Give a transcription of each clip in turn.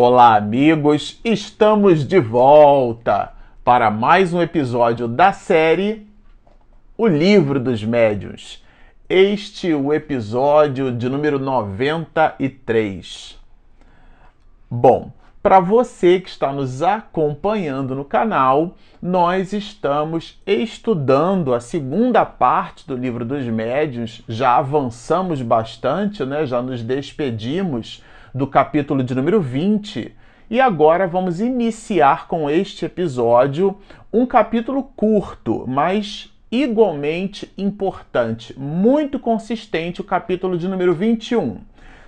Olá, amigos! Estamos de volta para mais um episódio da série O Livro dos Médiuns. Este é o episódio de número 93. Bom, para você que está nos acompanhando no canal, nós estamos estudando a segunda parte do livro dos médiuns. Já avançamos bastante, né? Já nos despedimos do capítulo de número 20. E agora vamos iniciar com este episódio um capítulo curto, mas igualmente importante, muito consistente, o capítulo de número 21.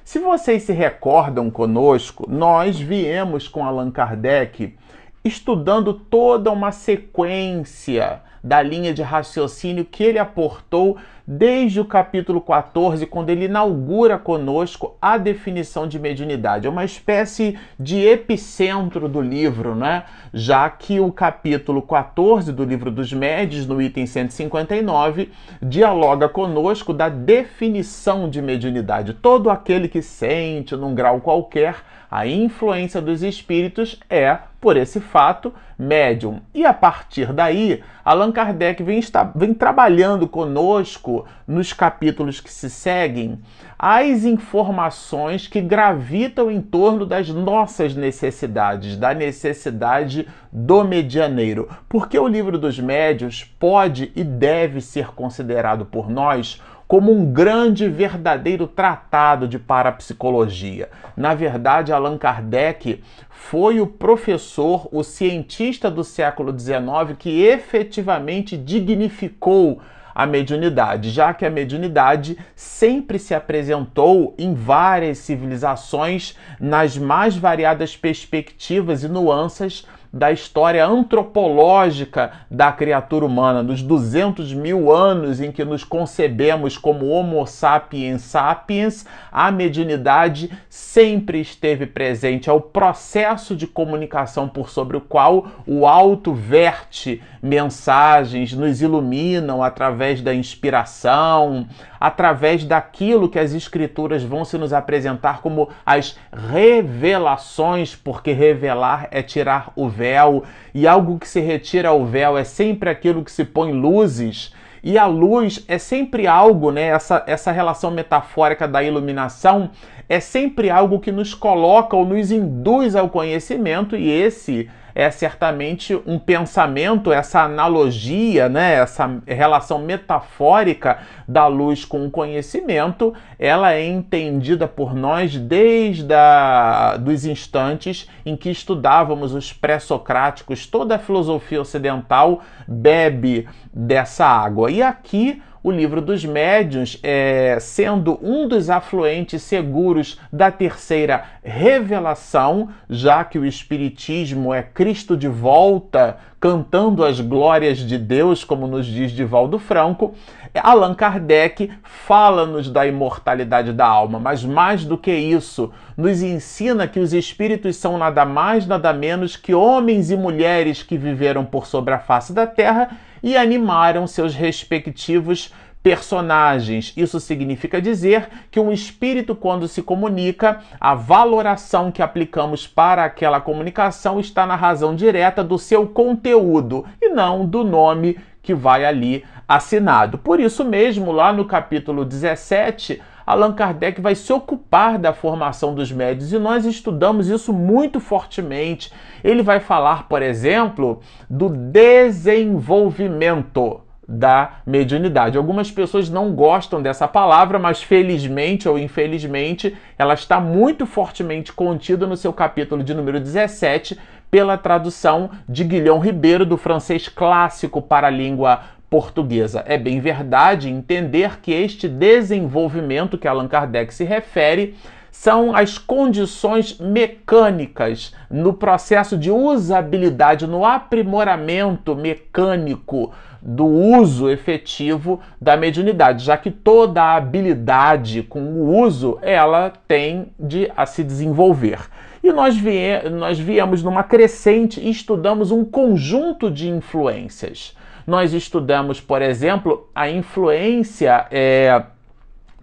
Se vocês se recordam conosco, nós viemos com Allan Kardec estudando toda uma sequência da linha de raciocínio que ele aportou desde o capítulo 14, quando ele inaugura conosco a definição de mediunidade. É uma espécie de epicentro do livro, né? Já que o capítulo 14 do livro dos médios, no item 159, dialoga conosco da definição de mediunidade. Todo aquele que sente num grau qualquer a influência dos espíritos é, por esse fato, médium. E a partir daí, Allan Kardec vem, está, vem trabalhando conosco nos capítulos que se seguem as informações que gravitam em torno das nossas necessidades, da necessidade do medianeiro. Porque o livro dos médios pode e deve ser considerado por nós como um grande verdadeiro tratado de parapsicologia. Na verdade, Allan Kardec foi o professor, o cientista do século XIX que efetivamente dignificou a mediunidade, já que a mediunidade sempre se apresentou em várias civilizações nas mais variadas perspectivas e nuances da história antropológica da criatura humana, dos 200 mil anos em que nos concebemos como Homo sapiens sapiens, a mediunidade sempre esteve presente. É o processo de comunicação por sobre o qual o alto verte mensagens, nos iluminam através da inspiração, através daquilo que as escrituras vão se nos apresentar como as revelações, porque revelar é tirar o véu, e algo que se retira o véu é sempre aquilo que se põe luzes. E a luz é sempre algo, né? Essa, essa relação metafórica da iluminação é sempre algo que nos coloca ou nos induz ao conhecimento, e esse é certamente um pensamento, essa analogia, né, essa relação metafórica da luz com o conhecimento, ela é entendida por nós desde a, dos instantes em que estudávamos os pré-socráticos, toda a filosofia ocidental bebe dessa água. E aqui o livro dos médiuns, é, sendo um dos afluentes seguros da terceira revelação, já que o Espiritismo é Cristo de volta, cantando as glórias de Deus, como nos diz Divaldo Franco, Allan Kardec fala-nos da imortalidade da alma, mas mais do que isso, nos ensina que os espíritos são nada mais, nada menos que homens e mulheres que viveram por sobre a face da terra e animaram seus respectivos personagens. Isso significa dizer que um espírito, quando se comunica, a valoração que aplicamos para aquela comunicação está na razão direta do seu conteúdo e não do nome que vai ali assinado. Por isso mesmo, lá no capítulo 17, Allan Kardec vai se ocupar da formação dos médios e nós estudamos isso muito fortemente. Ele vai falar, por exemplo, do desenvolvimento da mediunidade. Algumas pessoas não gostam dessa palavra, mas felizmente ou infelizmente ela está muito fortemente contida no seu capítulo de número 17 pela tradução de Guilhom Ribeiro do francês clássico para a língua portuguesa. É bem verdade entender que este desenvolvimento que Allan Kardec se refere são as condições mecânicas no processo de usabilidade, no aprimoramento mecânico do uso efetivo da mediunidade, já que toda habilidade com o uso ela tem de a se desenvolver. E nós, vie nós viemos numa crescente e estudamos um conjunto de influências. Nós estudamos, por exemplo, a influência é,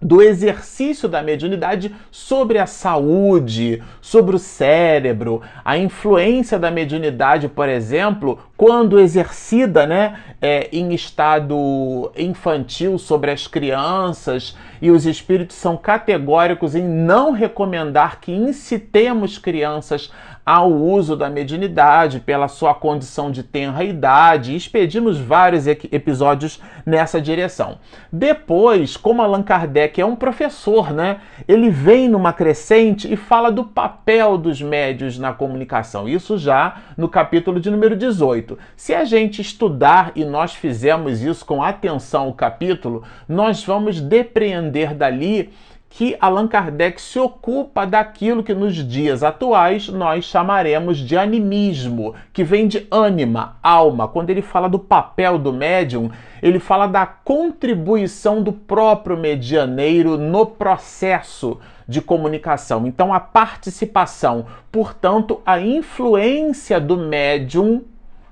do exercício da mediunidade sobre a saúde, sobre o cérebro, a influência da mediunidade, por exemplo, quando exercida né, é, em estado infantil sobre as crianças, e os espíritos são categóricos em não recomendar que incitemos crianças ao uso da mediunidade pela sua condição de tenra idade, expedimos vários episódios nessa direção. Depois, como Allan Kardec é um professor, né, ele vem numa crescente e fala do papel dos médios na comunicação. Isso já no capítulo de número 18. Se a gente estudar e nós fizermos isso com atenção o capítulo, nós vamos depreender dali que Allan Kardec se ocupa daquilo que nos dias atuais nós chamaremos de animismo, que vem de ânima, alma. Quando ele fala do papel do médium, ele fala da contribuição do próprio medianeiro no processo de comunicação. Então, a participação, portanto, a influência do médium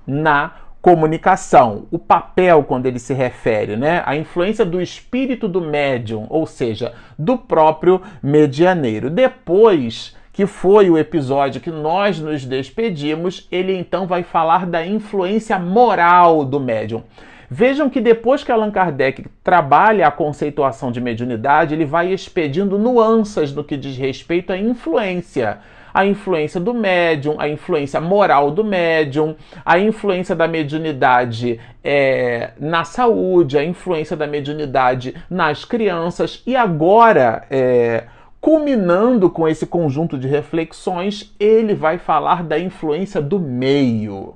na comunicação, o papel quando ele se refere, né? A influência do espírito do médium, ou seja, do próprio medianeiro. Depois que foi o episódio que nós nos despedimos, ele então vai falar da influência moral do médium. Vejam que depois que Allan Kardec trabalha a conceituação de mediunidade, ele vai expedindo nuances no que diz respeito à influência a influência do médium, a influência moral do médium, a influência da mediunidade é, na saúde, a influência da mediunidade nas crianças e agora. É, culminando com esse conjunto de reflexões, ele vai falar da influência do meio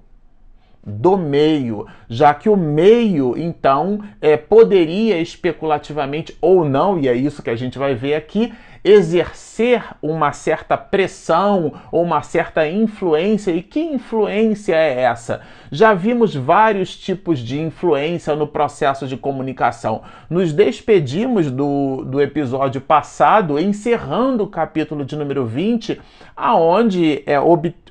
do meio, já que o meio, então, é, poderia especulativamente ou não, e é isso que a gente vai ver aqui, exercer uma certa pressão ou uma certa influência. E que influência é essa? Já vimos vários tipos de influência no processo de comunicação. Nos despedimos do, do episódio passado, encerrando o capítulo de número 20, aonde é,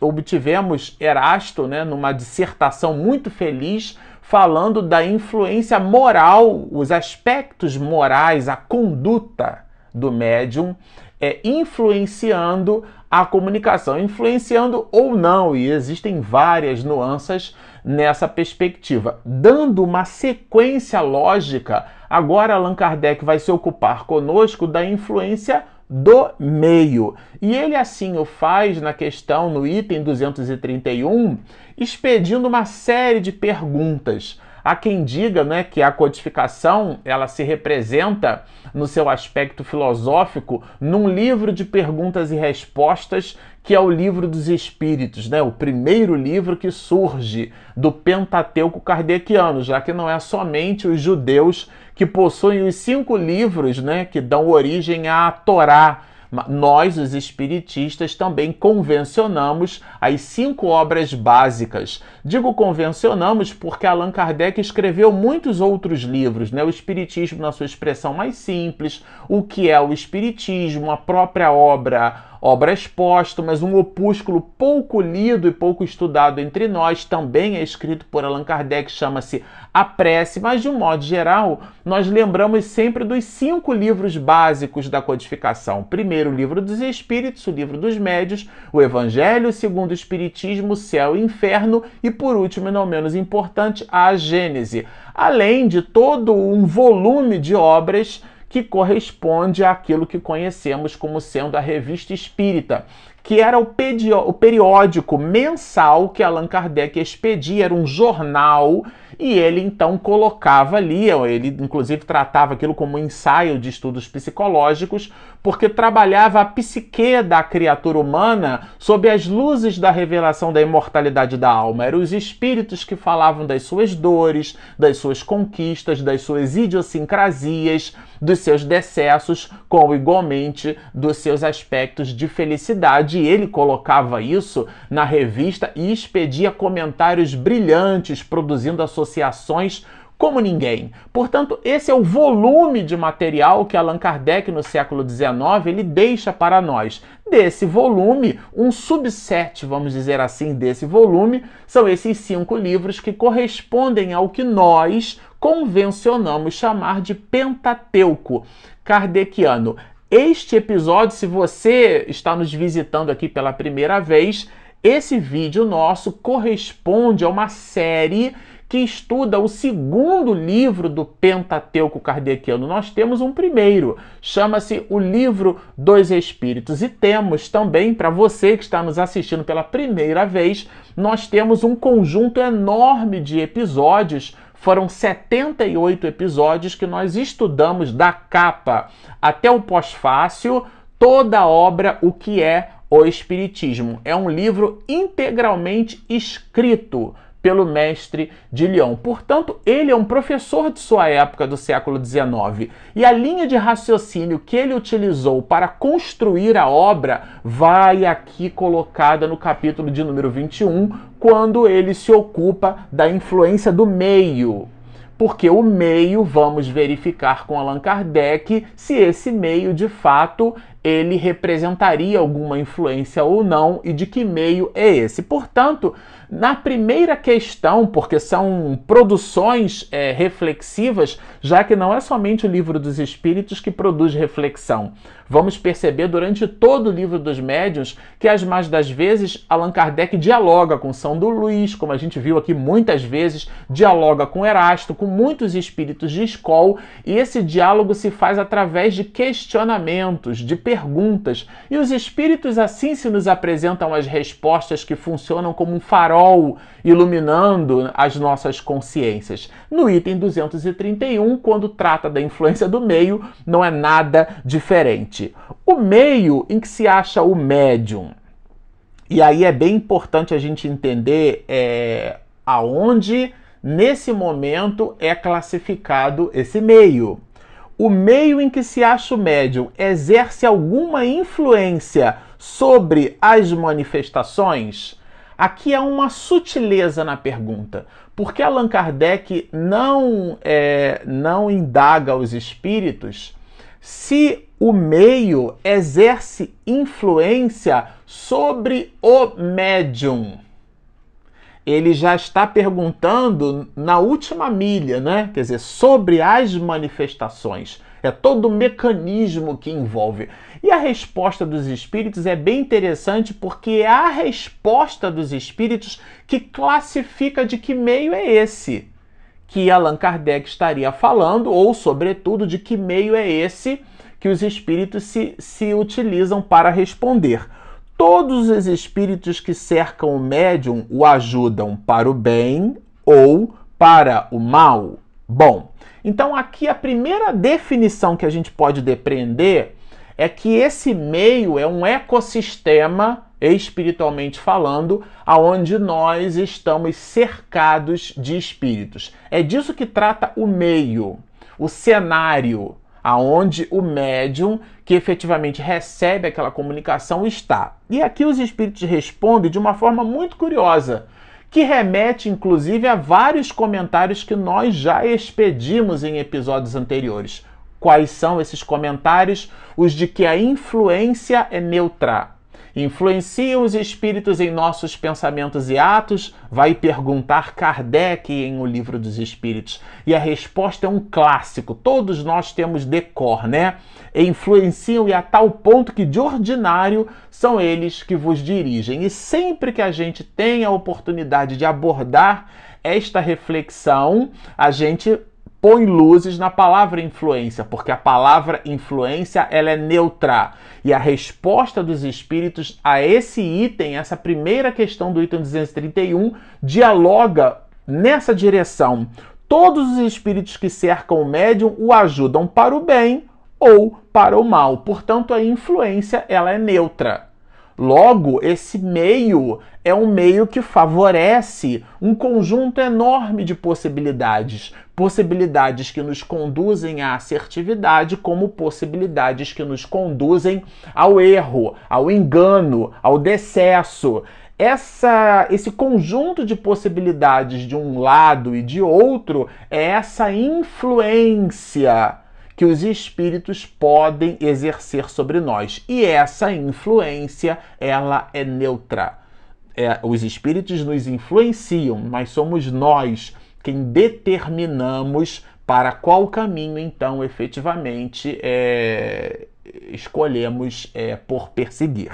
obtivemos Erasto, né, numa dissertação muito feliz, falando da influência moral, os aspectos morais, a conduta do médium é, influenciando a comunicação, influenciando ou não, e existem várias nuances nessa perspectiva. Dando uma sequência lógica, agora Allan Kardec vai se ocupar conosco da influência do meio. E ele assim o faz na questão, no item 231, expedindo uma série de perguntas. Há quem diga né, que a codificação ela se representa no seu aspecto filosófico num livro de perguntas e respostas que é o livro dos Espíritos, né? o primeiro livro que surge do Pentateuco kardeciano, já que não é somente os judeus que possuem os cinco livros né, que dão origem à Torá, nós, os espiritistas, também convencionamos as cinco obras básicas. Digo convencionamos porque Allan Kardec escreveu muitos outros livros, né? O Espiritismo na sua expressão mais simples, o que é o Espiritismo, a própria obra Obras Póstumas, um opúsculo pouco lido e pouco estudado entre nós, também é escrito por Allan Kardec, chama-se A Prece, mas de um modo geral, nós lembramos sempre dos cinco livros básicos da codificação. Primeiro, o livro dos Espíritos, o livro dos Médios, o Evangelho segundo o Espiritismo, o Céu e o Inferno e, por último e não menos importante, a Gênese. Além de todo um volume de obras que corresponde àquilo que conhecemos como sendo a Revista Espírita, que era o, o periódico mensal que Allan Kardec expedia, era um jornal e ele então colocava ali, ele inclusive tratava aquilo como um ensaio de estudos psicológicos, porque trabalhava a psique da criatura humana sob as luzes da revelação da imortalidade da alma. Eram os espíritos que falavam das suas dores, das suas conquistas, das suas idiosincrasias, dos seus decessos, como igualmente dos seus aspectos de felicidade. E ele colocava isso na revista e expedia comentários brilhantes, produzindo associações como ninguém. Portanto, esse é o volume de material que Allan Kardec, no século XIX, ele deixa para nós. Desse volume, um subset, vamos dizer assim, desse volume, são esses cinco livros que correspondem ao que nós convencionamos chamar de Pentateuco kardeciano. Este episódio, se você está nos visitando aqui pela primeira vez, esse vídeo nosso corresponde a uma série que estuda o segundo livro do Pentateuco Kardeciano. Nós temos um primeiro, chama-se O Livro dos Espíritos. E temos também, para você que está nos assistindo pela primeira vez, nós temos um conjunto enorme de episódios. Foram 78 episódios que nós estudamos da capa até o pós-fácil, toda a obra, o que é o Espiritismo. É um livro integralmente escrito pelo mestre de Lyon. Portanto, ele é um professor de sua época do século XIX. E a linha de raciocínio que ele utilizou para construir a obra vai aqui colocada no capítulo de número 21, quando ele se ocupa da influência do meio. Porque o meio, vamos verificar com Allan Kardec se esse meio de fato ele representaria alguma influência ou não e de que meio é esse. Portanto, na primeira questão, porque são produções é, reflexivas, já que não é somente o livro dos Espíritos que produz reflexão. Vamos perceber durante todo o livro dos médiuns que, as mais das vezes, Allan Kardec dialoga com São do Luís, como a gente viu aqui muitas vezes, dialoga com Erasto, com muitos espíritos de escola, e esse diálogo se faz através de questionamentos, de perguntas, e os espíritos assim se nos apresentam as respostas que funcionam como um farol iluminando as nossas consciências. No item 231, quando trata da influência do meio, não é nada diferente. O meio em que se acha o médium. E aí é bem importante a gente entender é, aonde, nesse momento, é classificado esse meio o meio em que se acha o médium exerce alguma influência sobre as manifestações? Aqui há uma sutileza na pergunta, porque Allan Kardec não, é, não indaga os espíritos se o meio exerce influência sobre o médium ele já está perguntando na última milha, né? Quer dizer, sobre as manifestações. É todo o mecanismo que envolve. E a resposta dos espíritos é bem interessante porque é a resposta dos espíritos que classifica de que meio é esse que Allan Kardec estaria falando, ou, sobretudo, de que meio é esse que os espíritos se, se utilizam para responder todos os espíritos que cercam o médium o ajudam para o bem ou para o mal? Bom, então aqui a primeira definição que a gente pode depreender é que esse meio é um ecossistema espiritualmente falando, aonde nós estamos cercados de espíritos. É disso que trata o meio, o cenário, aonde o médium que efetivamente recebe aquela comunicação está. E aqui os espíritos respondem de uma forma muito curiosa, que remete inclusive a vários comentários que nós já expedimos em episódios anteriores. Quais são esses comentários? Os de que a influência é neutra influenciam os espíritos em nossos pensamentos e atos? Vai perguntar Kardec em O Livro dos Espíritos. E a resposta é um clássico, todos nós temos decor, né? influenciam e a tal ponto que de ordinário são eles que vos dirigem. E sempre que a gente tem a oportunidade de abordar esta reflexão, a gente põe luzes na palavra influência, porque a palavra influência ela é neutra. E a resposta dos espíritos a esse item, essa primeira questão do item 231, dialoga nessa direção. Todos os espíritos que cercam o médium o ajudam para o bem ou para o mal. Portanto, a influência ela é neutra. Logo, esse meio é um meio que favorece um conjunto enorme de possibilidades. Possibilidades que nos conduzem à assertividade, como possibilidades que nos conduzem ao erro, ao engano, ao decesso. essa, esse conjunto de possibilidades de um lado e de outro é essa influência que os espíritos podem exercer sobre nós. E essa influência, ela é neutra. É, os espíritos nos influenciam, mas somos nós quem determinamos para qual caminho, então, efetivamente, é, escolhemos é, por perseguir.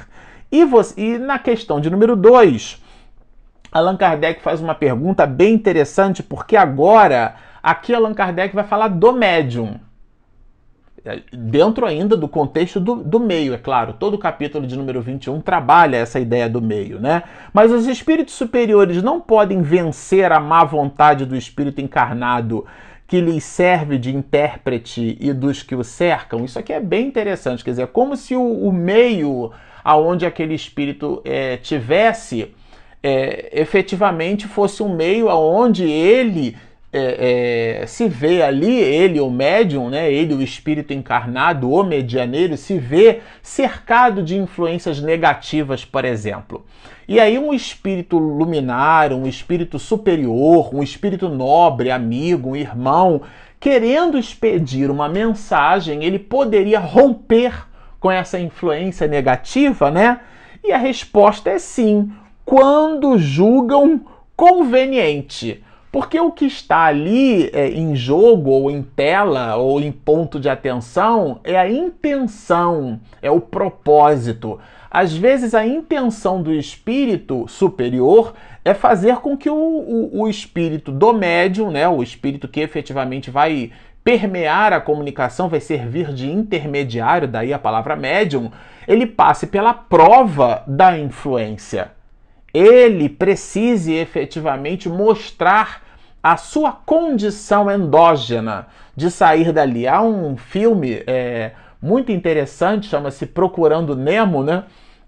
E, você, e na questão de número 2, Allan Kardec faz uma pergunta bem interessante, porque agora aqui Allan Kardec vai falar do médium. É, dentro ainda do contexto do, do meio, é claro. Todo o capítulo de número 21 trabalha essa ideia do meio, né? Mas os espíritos superiores não podem vencer a má vontade do espírito encarnado que lhes serve de intérprete e dos que o cercam. Isso aqui é bem interessante, quer dizer, é como se o, o meio aonde aquele espírito é, tivesse é, efetivamente fosse um meio aonde ele é, é, se vê ali, ele, o médium, né, ele, o espírito encarnado, o medianeiro, se vê cercado de influências negativas, por exemplo. E aí, um espírito luminar, um espírito superior, um espírito nobre, amigo, um irmão, querendo expedir uma mensagem, ele poderia romper com essa influência negativa, né? E a resposta é sim, quando julgam conveniente. Porque o que está ali é, em jogo, ou em tela, ou em ponto de atenção é a intenção, é o propósito. Às vezes, a intenção do espírito superior é fazer com que o, o, o espírito do médium, né, o espírito que efetivamente vai permear a comunicação, vai servir de intermediário, daí a palavra médium, ele passe pela prova da influência. Ele precise efetivamente mostrar a sua condição endógena de sair dali. Há um filme é, muito interessante, chama-se Procurando Nemo, né?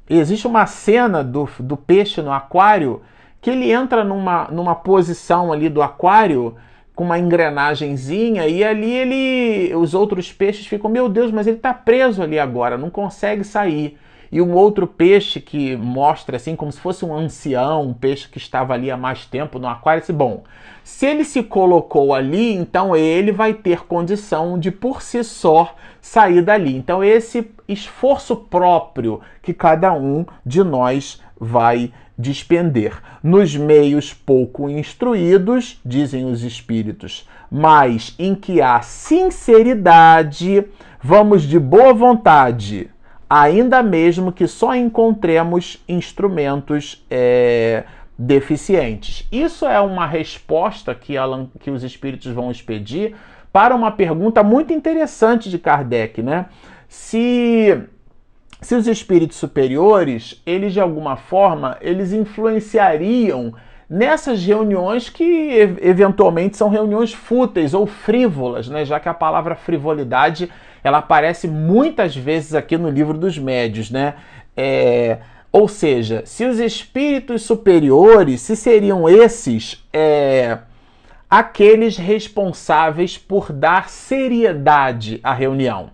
E existe uma cena do, do peixe no aquário que ele entra numa, numa posição ali do aquário com uma engrenagemzinha e ali ele os outros peixes ficam, meu Deus, mas ele está preso ali agora, não consegue sair e um outro peixe que mostra assim como se fosse um ancião, um peixe que estava ali há mais tempo no aquário, disse, bom, se ele se colocou ali, então ele vai ter condição de por si só sair dali. Então esse esforço próprio que cada um de nós vai despender. Nos meios pouco instruídos, dizem os espíritos, mas em que há sinceridade, vamos de boa vontade ainda mesmo que só encontremos instrumentos é, deficientes. Isso é uma resposta que, Alan, que os espíritos vão expedir para uma pergunta muito interessante de Kardec, né? Se se os espíritos superiores, eles de alguma forma, eles influenciariam nessas reuniões que eventualmente são reuniões fúteis ou frívolas, né? Já que a palavra frivolidade ela aparece muitas vezes aqui no livro dos médios, né? É, ou seja, se os espíritos superiores, se seriam esses é, aqueles responsáveis por dar seriedade à reunião.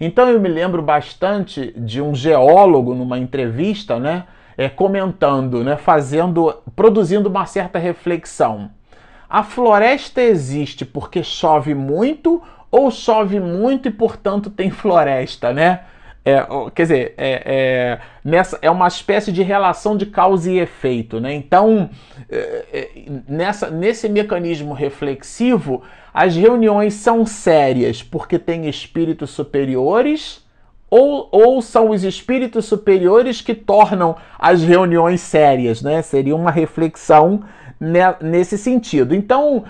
Então eu me lembro bastante de um geólogo numa entrevista, né, é, comentando, né, fazendo, produzindo uma certa reflexão. A floresta existe porque chove muito ou chove muito e, portanto, tem floresta, né? É, quer dizer, é, é, nessa, é uma espécie de relação de causa e efeito. Né? Então, é, é, nessa, nesse mecanismo reflexivo, as reuniões são sérias porque tem espíritos superiores ou, ou são os espíritos superiores que tornam as reuniões sérias. Né? Seria uma reflexão nesse sentido. Então,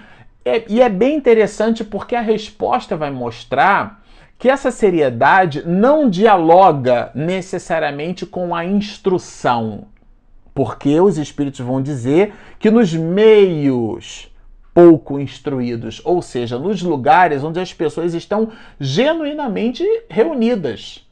é, e é bem interessante porque a resposta vai mostrar que essa seriedade não dialoga necessariamente com a instrução. Porque os espíritos vão dizer que nos meios pouco instruídos, ou seja, nos lugares onde as pessoas estão genuinamente reunidas.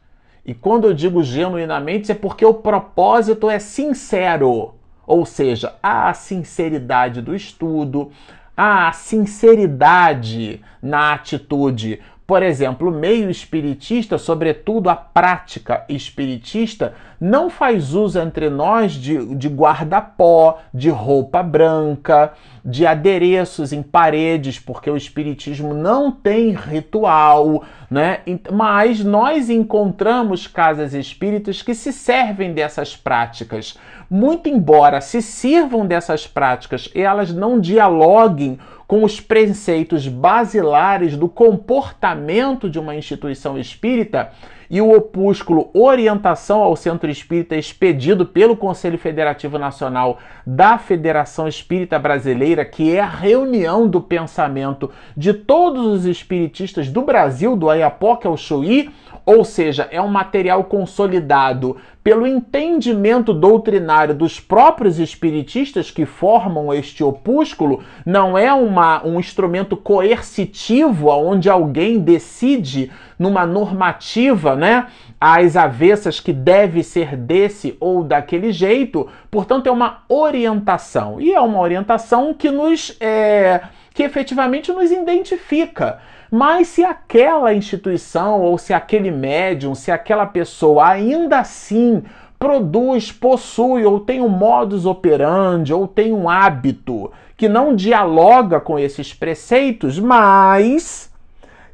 E quando eu digo genuinamente, é porque o propósito é sincero, ou seja, há a sinceridade do estudo, a sinceridade na atitude, Por exemplo, o meio espiritista, sobretudo a prática espiritista, não faz uso entre nós de, de guarda-pó, de roupa branca, de adereços em paredes, porque o espiritismo não tem ritual, né? Mas nós encontramos casas espíritas que se servem dessas práticas. Muito embora se sirvam dessas práticas e elas não dialoguem com os preceitos basilares do comportamento de uma instituição espírita e o opúsculo Orientação ao Centro Espírita, expedido pelo Conselho Federativo Nacional da Federação Espírita Brasileira, que é a reunião do pensamento de todos os espiritistas do Brasil, do Ayapoca ao Chuí, ou seja, é um material consolidado pelo entendimento doutrinário dos próprios espiritistas que formam este opúsculo, não é uma, um instrumento coercitivo onde alguém decide numa normativa, né, às avessas que deve ser desse ou daquele jeito. Portanto, é uma orientação e é uma orientação que nos é, que efetivamente nos identifica. Mas se aquela instituição ou se aquele médium, se aquela pessoa ainda assim produz, possui ou tem um modus operandi ou tem um hábito que não dialoga com esses preceitos, mas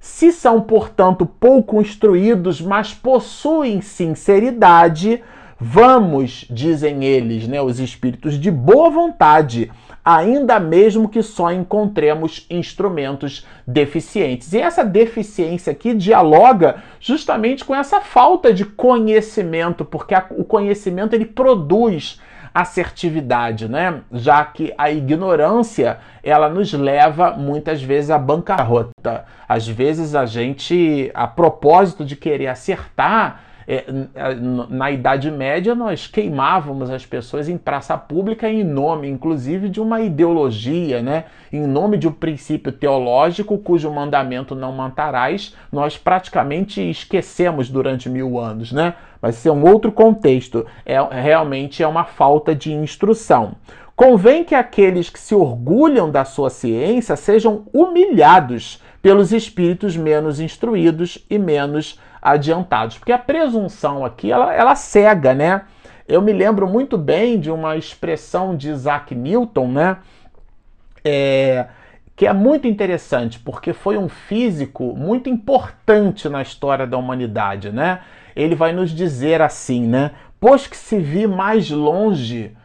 se são, portanto, pouco instruídos, mas possuem sinceridade, vamos, dizem eles, né, os espíritos de boa vontade, ainda mesmo que só encontremos instrumentos deficientes. E essa deficiência aqui dialoga justamente com essa falta de conhecimento, porque a, o conhecimento ele produz assertividade, né? Já que a ignorância ela nos leva muitas vezes à bancarrota. Às vezes a gente, a propósito de querer acertar, é, na Idade Média, nós queimávamos as pessoas em praça pública em nome, inclusive, de uma ideologia, né? em nome de um princípio teológico cujo mandamento não matarás, nós praticamente esquecemos durante mil anos. Né? Mas isso é um outro contexto, é, realmente é uma falta de instrução. Convém que aqueles que se orgulham da sua ciência sejam humilhados pelos espíritos menos instruídos e menos adiantados. Porque a presunção aqui, ela, ela cega, né? Eu me lembro muito bem de uma expressão de Isaac Newton, né? É, que é muito interessante, porque foi um físico muito importante na história da humanidade, né? Ele vai nos dizer assim, né? Pois que se vi mais longe,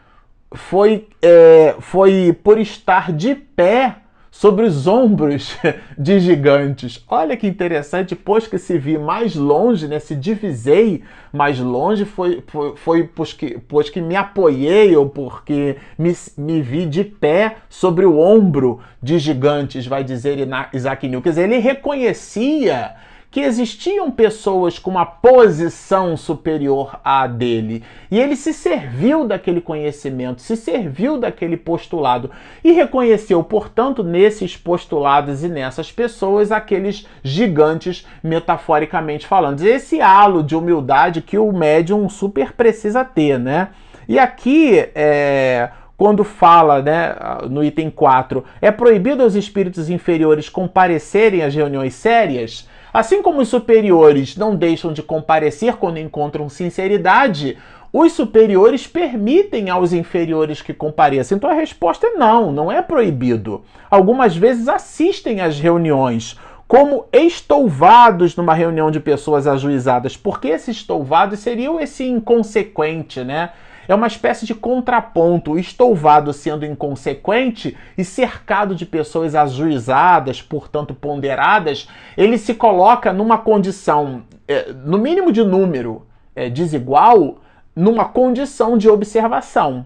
foi, é, foi por estar de pé sobre os ombros de gigantes. Olha que interessante, pois que se vi mais longe, né, se divisei mais longe, foi, foi, foi pois, que, pois que me apoiei ou porque me, me vi de pé sobre o ombro de gigantes, vai dizer Isaac Newton. Quer dizer, ele reconhecia que existiam pessoas com uma posição superior à dele. E ele se serviu daquele conhecimento, se serviu daquele postulado e reconheceu, portanto, nesses postulados e nessas pessoas aqueles gigantes, metaforicamente falando. Esse halo de humildade que o médium super precisa ter, né? E aqui é quando fala, né, no item 4, é proibido aos espíritos inferiores comparecerem às reuniões sérias, Assim como os superiores não deixam de comparecer quando encontram sinceridade, os superiores permitem aos inferiores que compareçam. Então a resposta é não, não é proibido. Algumas vezes assistem às reuniões como estouvados numa reunião de pessoas ajuizadas, porque esses estouvados seriam esse inconsequente, né? É uma espécie de contraponto. Estouvado sendo inconsequente e cercado de pessoas ajuizadas, portanto ponderadas, ele se coloca numa condição, é, no mínimo de número, é, desigual, numa condição de observação.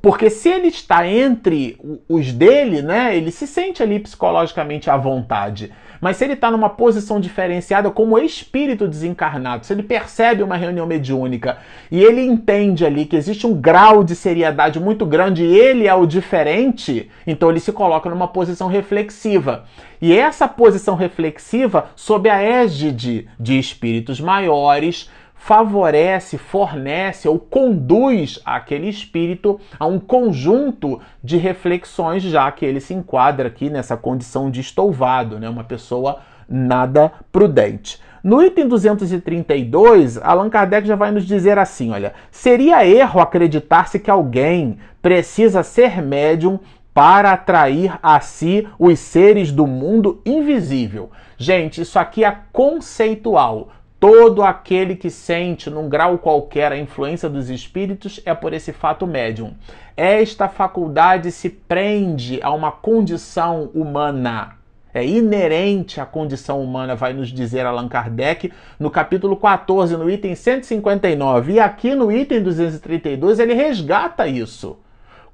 Porque se ele está entre os dele, né, ele se sente ali psicologicamente à vontade. Mas se ele está numa posição diferenciada como espírito desencarnado, se ele percebe uma reunião mediúnica e ele entende ali que existe um grau de seriedade muito grande e ele é o diferente, então ele se coloca numa posição reflexiva. E essa posição reflexiva, sob a égide de espíritos maiores, favorece, fornece ou conduz aquele espírito a um conjunto de reflexões, já que ele se enquadra aqui nessa condição de estouvado, né? uma pessoa nada prudente. No item 232, Allan Kardec já vai nos dizer assim: olha, seria erro acreditar-se que alguém precisa ser médium para atrair a si os seres do mundo invisível. Gente, isso aqui é conceitual. Todo aquele que sente, num grau qualquer, a influência dos espíritos é por esse fato médium. Esta faculdade se prende a uma condição humana é inerente à condição humana, vai nos dizer Allan Kardec no capítulo 14, no item 159. E aqui no item 232 ele resgata isso.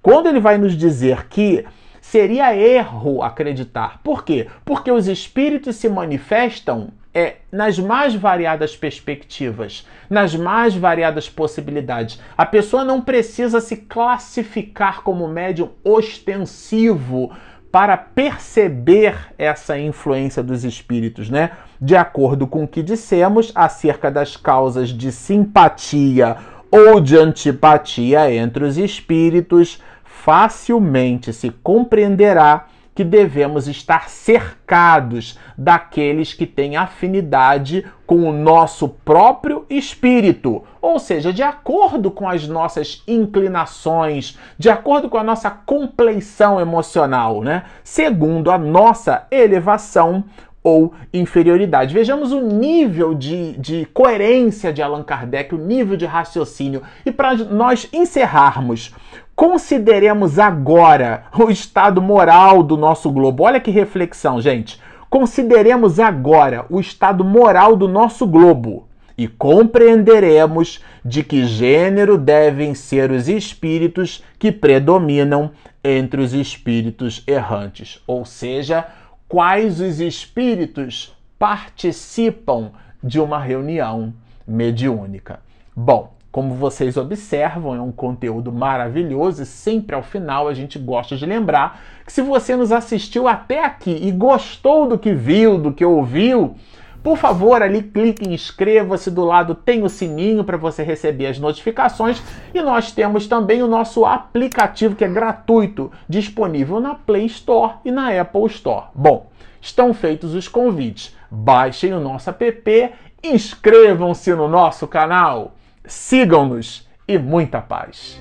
Quando ele vai nos dizer que seria erro acreditar. Por quê? Porque os espíritos se manifestam é, nas mais variadas perspectivas, nas mais variadas possibilidades. A pessoa não precisa se classificar como médium ostensivo para perceber essa influência dos espíritos, né? De acordo com o que dissemos acerca das causas de simpatia ou de antipatia entre os espíritos, facilmente se compreenderá que devemos estar cercados daqueles que têm afinidade com o nosso próprio espírito, ou seja, de acordo com as nossas inclinações, de acordo com a nossa compleição emocional, né? Segundo a nossa elevação ou inferioridade. Vejamos o nível de, de coerência de Allan Kardec, o nível de raciocínio. E para nós encerrarmos, Consideremos agora o estado moral do nosso globo. Olha que reflexão, gente. Consideremos agora o estado moral do nosso globo e compreenderemos de que gênero devem ser os espíritos que predominam entre os espíritos errantes, ou seja, quais os espíritos participam de uma reunião mediúnica. Bom, como vocês observam, é um conteúdo maravilhoso e sempre ao final a gente gosta de lembrar que se você nos assistiu até aqui e gostou do que viu, do que ouviu, por favor, ali clique em inscreva-se, do lado tem o sininho para você receber as notificações e nós temos também o nosso aplicativo que é gratuito, disponível na Play Store e na Apple Store. Bom, estão feitos os convites. Baixem o nosso app, inscrevam-se no nosso canal. Sigam-nos e muita paz.